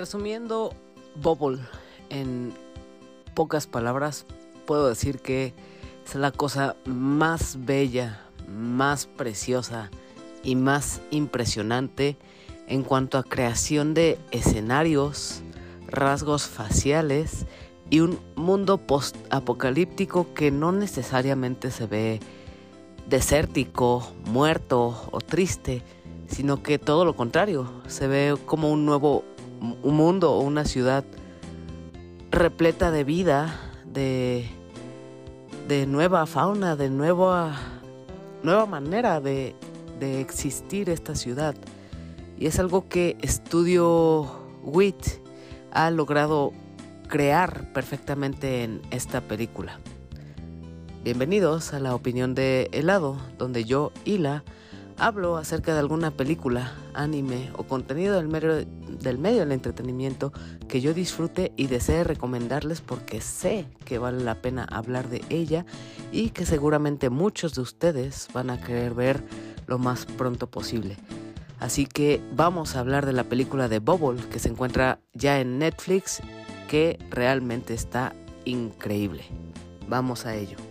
Resumiendo Bubble en pocas palabras, puedo decir que es la cosa más bella, más preciosa y más impresionante en cuanto a creación de escenarios, rasgos faciales y un mundo post-apocalíptico que no necesariamente se ve desértico, muerto o triste, sino que todo lo contrario, se ve como un nuevo un mundo o una ciudad repleta de vida, de, de nueva fauna, de nueva, nueva manera de, de existir esta ciudad. Y es algo que Estudio WIT ha logrado crear perfectamente en esta película. Bienvenidos a la opinión de helado, donde yo, Hila, hablo acerca de alguna película, anime o contenido del medio, del medio del entretenimiento que yo disfrute y desee recomendarles porque sé que vale la pena hablar de ella y que seguramente muchos de ustedes van a querer ver lo más pronto posible. Así que vamos a hablar de la película de Bubble que se encuentra ya en Netflix que realmente está increíble. Vamos a ello.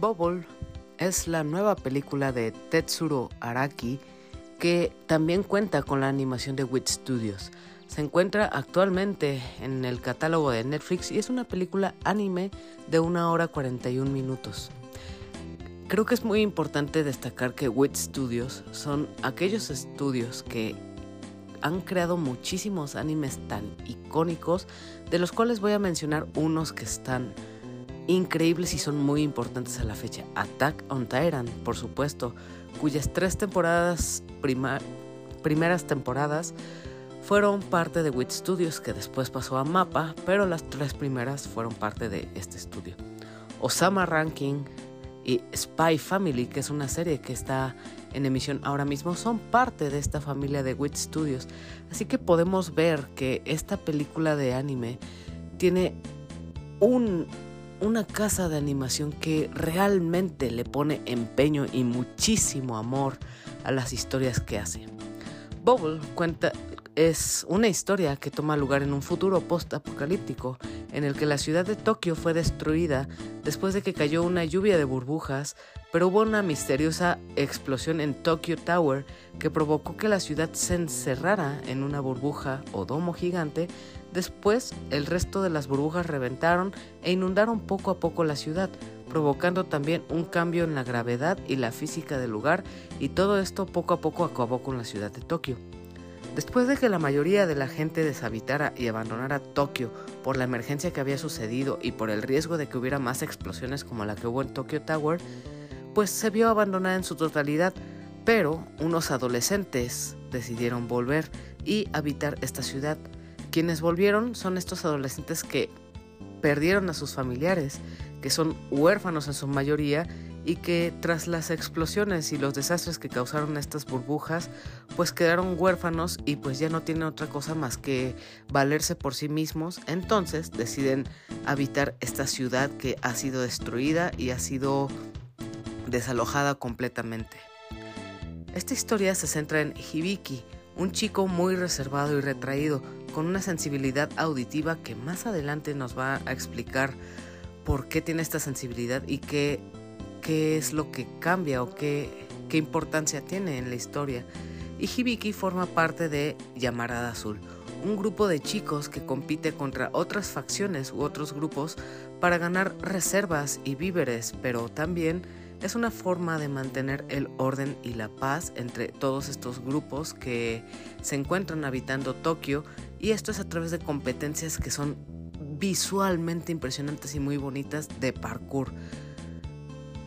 Bubble es la nueva película de Tetsuro Araki que también cuenta con la animación de Wit Studios. Se encuentra actualmente en el catálogo de Netflix y es una película anime de 1 hora 41 minutos. Creo que es muy importante destacar que Wit Studios son aquellos estudios que han creado muchísimos animes tan icónicos, de los cuales voy a mencionar unos que están increíbles y son muy importantes a la fecha. Attack on Titan, por supuesto, cuyas tres temporadas, primeras temporadas, fueron parte de Wit Studios, que después pasó a Mapa, pero las tres primeras fueron parte de este estudio. Osama Ranking y Spy Family, que es una serie que está en emisión ahora mismo, son parte de esta familia de Wit Studios. Así que podemos ver que esta película de anime tiene un una casa de animación que realmente le pone empeño y muchísimo amor a las historias que hace. Bubble cuenta es una historia que toma lugar en un futuro post-apocalíptico en el que la ciudad de Tokio fue destruida después de que cayó una lluvia de burbujas, pero hubo una misteriosa explosión en Tokyo Tower que provocó que la ciudad se encerrara en una burbuja o domo gigante Después, el resto de las burbujas reventaron e inundaron poco a poco la ciudad, provocando también un cambio en la gravedad y la física del lugar, y todo esto poco a poco acabó con la ciudad de Tokio. Después de que la mayoría de la gente deshabitara y abandonara Tokio por la emergencia que había sucedido y por el riesgo de que hubiera más explosiones como la que hubo en Tokyo Tower, pues se vio abandonada en su totalidad, pero unos adolescentes decidieron volver y habitar esta ciudad. Quienes volvieron son estos adolescentes que perdieron a sus familiares, que son huérfanos en su mayoría y que tras las explosiones y los desastres que causaron estas burbujas, pues quedaron huérfanos y pues ya no tienen otra cosa más que valerse por sí mismos, entonces deciden habitar esta ciudad que ha sido destruida y ha sido desalojada completamente. Esta historia se centra en Hibiki, un chico muy reservado y retraído, con una sensibilidad auditiva que más adelante nos va a explicar por qué tiene esta sensibilidad y qué, qué es lo que cambia o qué, qué importancia tiene en la historia. Y Hibiki forma parte de Llamarada Azul, un grupo de chicos que compite contra otras facciones u otros grupos para ganar reservas y víveres, pero también es una forma de mantener el orden y la paz entre todos estos grupos que se encuentran habitando Tokio y esto es a través de competencias que son visualmente impresionantes y muy bonitas de parkour.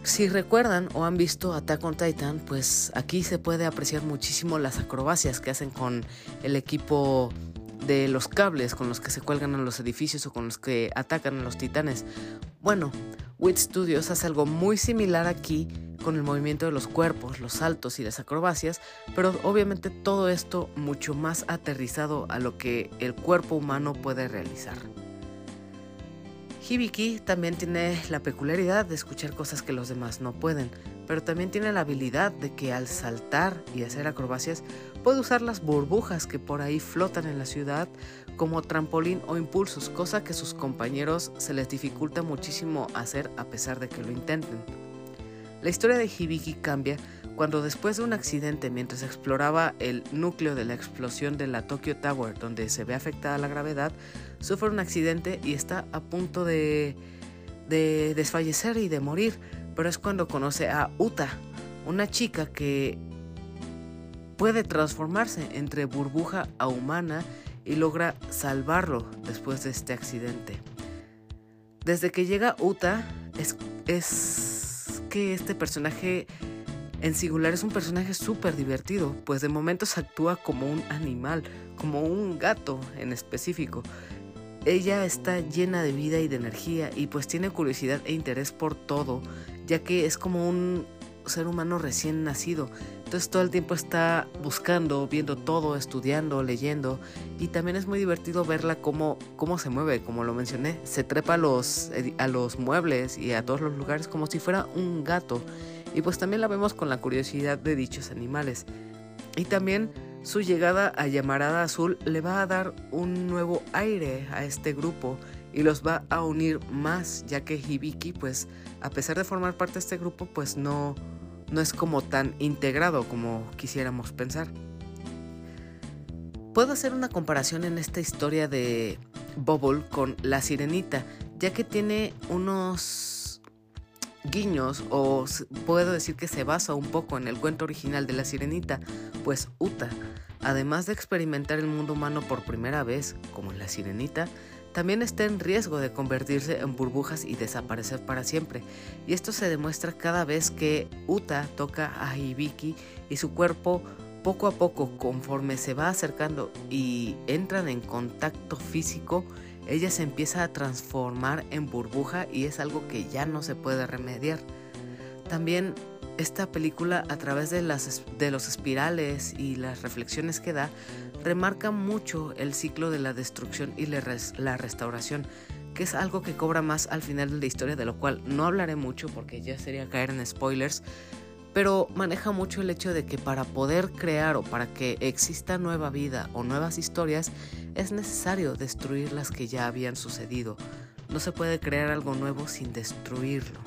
Si recuerdan o han visto Attack on Titan, pues aquí se puede apreciar muchísimo las acrobacias que hacen con el equipo de los cables con los que se cuelgan en los edificios o con los que atacan a los titanes. Bueno, Wit Studios hace algo muy similar aquí con el movimiento de los cuerpos, los saltos y las acrobacias, pero obviamente todo esto mucho más aterrizado a lo que el cuerpo humano puede realizar. Hibiki también tiene la peculiaridad de escuchar cosas que los demás no pueden, pero también tiene la habilidad de que al saltar y hacer acrobacias puede usar las burbujas que por ahí flotan en la ciudad como trampolín o impulsos, cosa que sus compañeros se les dificulta muchísimo hacer a pesar de que lo intenten. La historia de Hibiki cambia cuando después de un accidente mientras exploraba el núcleo de la explosión de la Tokyo Tower donde se ve afectada la gravedad, sufre un accidente y está a punto de, de desfallecer y de morir, pero es cuando conoce a Uta, una chica que puede transformarse entre burbuja a humana y logra salvarlo después de este accidente. Desde que llega Uta, es que este personaje en singular es un personaje súper divertido, pues de momentos actúa como un animal, como un gato en específico. Ella está llena de vida y de energía y pues tiene curiosidad e interés por todo, ya que es como un ser humano recién nacido. Entonces todo el tiempo está buscando, viendo todo, estudiando, leyendo. Y también es muy divertido verla cómo, cómo se mueve, como lo mencioné. Se trepa a los, a los muebles y a todos los lugares como si fuera un gato. Y pues también la vemos con la curiosidad de dichos animales. Y también su llegada a Llamarada Azul le va a dar un nuevo aire a este grupo y los va a unir más, ya que Hibiki, pues a pesar de formar parte de este grupo, pues no, no es como tan integrado como quisiéramos pensar. Puedo hacer una comparación en esta historia de Bubble con La Sirenita, ya que tiene unos guiños o puedo decir que se basa un poco en el cuento original de la sirenita, pues Uta, además de experimentar el mundo humano por primera vez, como en la sirenita, también está en riesgo de convertirse en burbujas y desaparecer para siempre. Y esto se demuestra cada vez que Uta toca a Hibiki y su cuerpo poco a poco, conforme se va acercando y entran en contacto físico, ella se empieza a transformar en burbuja y es algo que ya no se puede remediar. También esta película a través de, las, de los espirales y las reflexiones que da, remarca mucho el ciclo de la destrucción y la restauración, que es algo que cobra más al final de la historia, de lo cual no hablaré mucho porque ya sería caer en spoilers, pero maneja mucho el hecho de que para poder crear o para que exista nueva vida o nuevas historias es necesario destruir las que ya habían sucedido. No se puede crear algo nuevo sin destruirlo.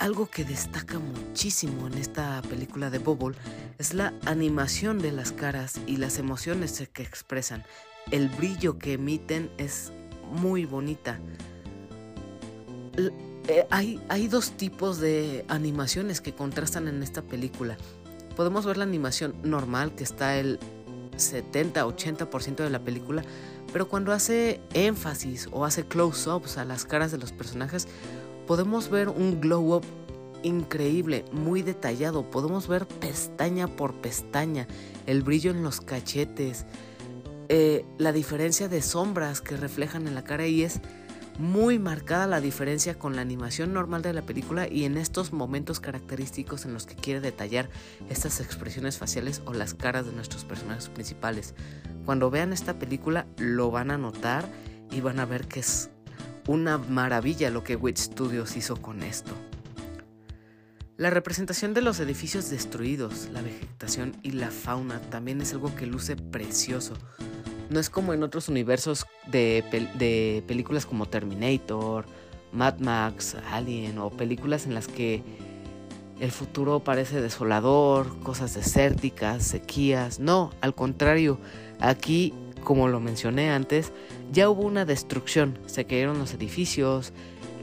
Algo que destaca muchísimo en esta película de Bubble es la animación de las caras y las emociones que expresan. El brillo que emiten es muy bonita. Eh, hay, hay dos tipos de animaciones que contrastan en esta película. Podemos ver la animación normal, que está el 70-80% de la película, pero cuando hace énfasis o hace close-ups a las caras de los personajes, podemos ver un glow-up increíble, muy detallado. Podemos ver pestaña por pestaña, el brillo en los cachetes, eh, la diferencia de sombras que reflejan en la cara y es muy marcada la diferencia con la animación normal de la película y en estos momentos característicos en los que quiere detallar estas expresiones faciales o las caras de nuestros personajes principales. Cuando vean esta película lo van a notar y van a ver que es una maravilla lo que Wit Studios hizo con esto. La representación de los edificios destruidos, la vegetación y la fauna también es algo que luce precioso. No es como en otros universos de, películas como Terminator, Mad Max, Alien o películas en las que el futuro parece desolador, cosas desérticas, sequías. No, al contrario, aquí, como lo mencioné antes, ya hubo una destrucción. Se cayeron los edificios,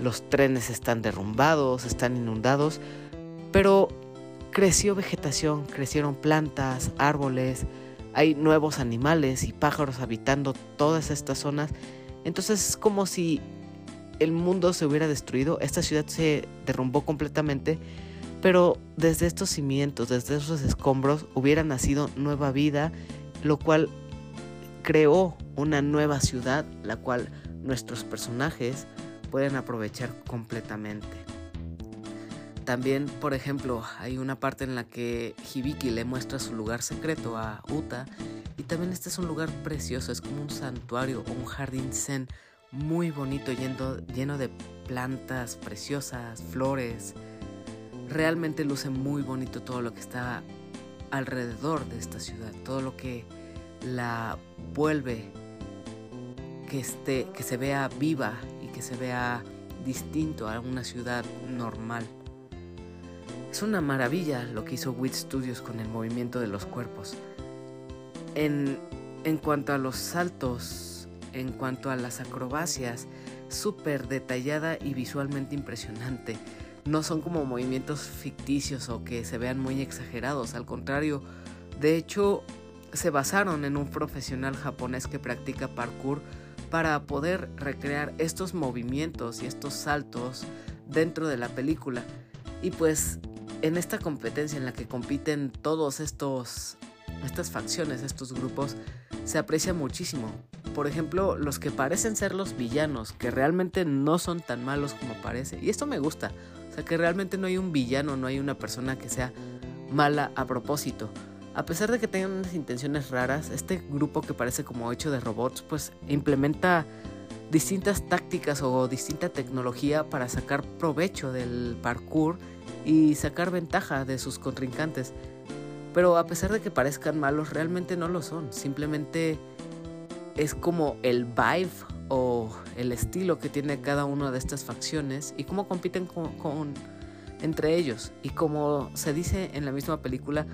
los trenes están derrumbados, están inundados, pero creció vegetación, crecieron plantas, árboles, hay nuevos animales y pájaros habitando todas estas zonas. Entonces es como si el mundo se hubiera destruido, esta ciudad se derrumbó completamente, pero desde estos cimientos, desde esos escombros, hubiera nacido nueva vida, lo cual creó una nueva ciudad, la cual nuestros personajes pueden aprovechar completamente. También, por ejemplo, hay una parte en la que Hibiki le muestra su lugar secreto a Uta y también este es un lugar precioso, es como un santuario o un jardín zen muy bonito, lleno, lleno de plantas preciosas, flores. Realmente luce muy bonito todo lo que está alrededor de esta ciudad, todo lo que la vuelve que, esté, que se vea viva y que se vea distinto a una ciudad normal. Es una maravilla lo que hizo WIT Studios con el movimiento de los cuerpos. En, en cuanto a los saltos, en cuanto a las acrobacias, súper detallada y visualmente impresionante. No son como movimientos ficticios o que se vean muy exagerados, al contrario, de hecho se basaron en un profesional japonés que practica parkour para poder recrear estos movimientos y estos saltos dentro de la película. Y pues en esta competencia en la que compiten todos estos estas facciones, estos grupos, se aprecia muchísimo. Por ejemplo, los que parecen ser los villanos, que realmente no son tan malos como parece. Y esto me gusta. O sea, que realmente no hay un villano, no hay una persona que sea mala a propósito. A pesar de que tengan unas intenciones raras, este grupo que parece como hecho de robots, pues implementa distintas tácticas o distinta tecnología para sacar provecho del parkour y sacar ventaja de sus contrincantes. Pero a pesar de que parezcan malos, realmente no lo son. Simplemente es como el vibe o el estilo que tiene cada una de estas facciones y cómo compiten con entre ellos. Y como se dice en la misma película,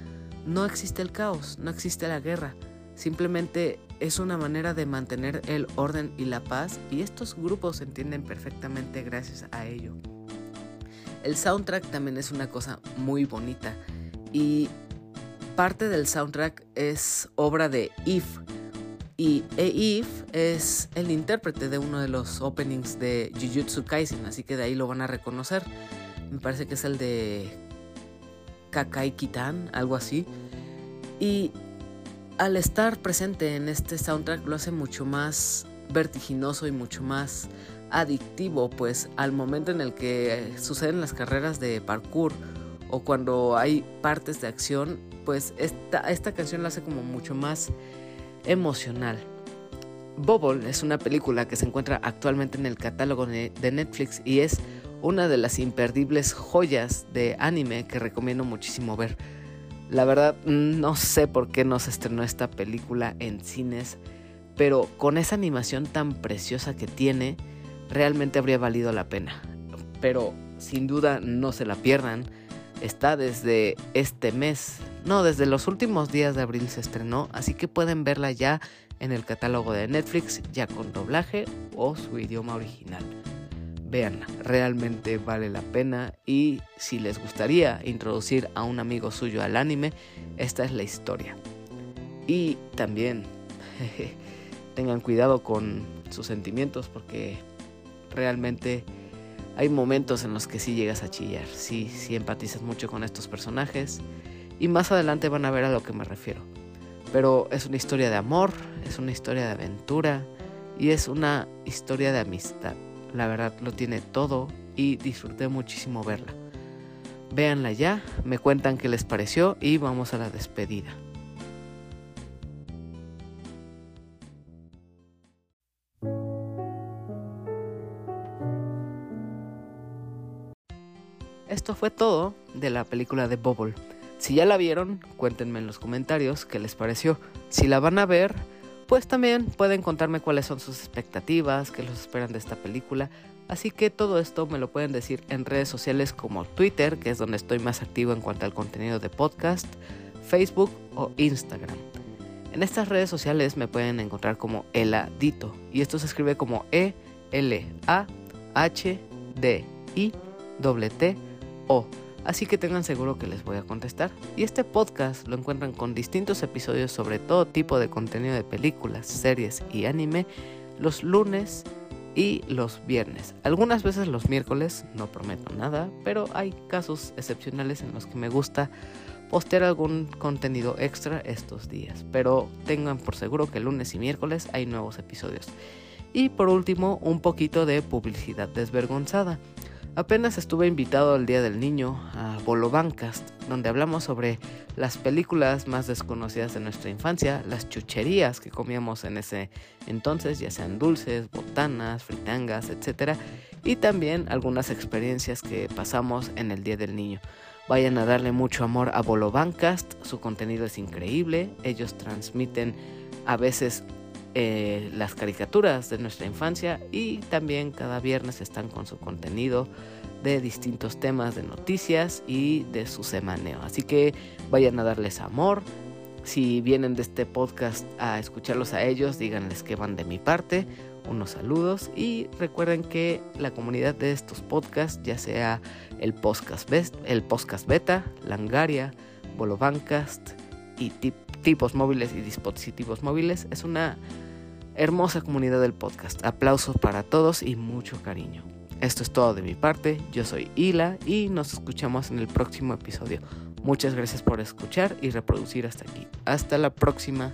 no existe el caos, no existe la guerra, simplemente es una manera de mantener el orden y la paz y estos grupos se entienden perfectamente gracias a ello. El soundtrack también es una cosa muy bonita y parte del soundtrack es obra de If y If es el intérprete de uno de los openings de Jujutsu Kaisen, así que de ahí lo van a reconocer. Me parece que es el de Kakai Kitan, algo así. Y al estar presente en este soundtrack lo hace mucho más vertiginoso y mucho más adictivo, pues al momento en el que suceden las carreras de parkour o cuando hay partes de acción, pues esta, esta canción la hace como mucho más emocional. Bubble es una película que se encuentra actualmente en el catálogo de Netflix y es una de las imperdibles joyas de anime que recomiendo muchísimo ver. La verdad, no sé por qué no se estrenó esta película en cines, pero con esa animación tan preciosa que tiene, realmente habría valido la pena. Pero sin duda no se la pierdan. Está desde este mes, no, desde los últimos días de abril se estrenó, así que pueden verla ya en el catálogo de Netflix, ya con doblaje o su idioma original. Vean, realmente vale la pena y si les gustaría introducir a un amigo suyo al anime, esta es la historia. Y también tengan cuidado con sus sentimientos porque realmente hay momentos en los que sí llegas a chillar, sí, sí empatizas mucho con estos personajes y más adelante van a ver a lo que me refiero. Pero es una historia de amor, es una historia de aventura y es una historia de amistad. La verdad lo tiene todo y disfruté muchísimo verla. Véanla ya, me cuentan qué les pareció y vamos a la despedida. Esto fue todo de la película de Bubble. Si ya la vieron, cuéntenme en los comentarios qué les pareció. Si la van a ver, pues también pueden contarme cuáles son sus expectativas, qué los esperan de esta película. Así que todo esto me lo pueden decir en redes sociales como Twitter, que es donde estoy más activo en cuanto al contenido de podcast, Facebook o Instagram. En estas redes sociales me pueden encontrar como Eladito y esto se escribe como E L A H D I T T O así que tengan seguro que les voy a contestar. Y este podcast lo encuentran con distintos episodios sobre todo tipo de contenido de películas, series y anime los lunes y los viernes. Algunas veces los miércoles, no prometo nada, pero hay casos excepcionales en los que me gusta postear algún contenido extra estos días. Pero tengan por seguro que lunes y miércoles hay nuevos episodios. Y por último, un poquito de publicidad desvergonzada. Apenas estuve invitado al Día del Niño a Bolobancast, donde hablamos sobre las películas más desconocidas de nuestra infancia, las chucherías que comíamos en ese entonces, ya sean dulces, botanas, fritangas, etc. Y también algunas experiencias que pasamos en el Día del Niño. Vayan a darle mucho amor a Bolobancast, su contenido es increíble, ellos transmiten a veces eh, las caricaturas de nuestra infancia y también cada viernes están con su contenido de distintos temas de noticias y de su semaneo. Así que vayan a darles amor. Si vienen de este podcast a escucharlos a ellos, díganles que van de mi parte. Unos saludos y recuerden que la comunidad de estos podcasts, ya sea el podcast, el podcast beta, Langaria, Bolobancast y tipos móviles y dispositivos móviles, es una hermosa comunidad del podcast. Aplausos para todos y mucho cariño. Esto es todo de mi parte, yo soy Hila y nos escuchamos en el próximo episodio. Muchas gracias por escuchar y reproducir hasta aquí. Hasta la próxima.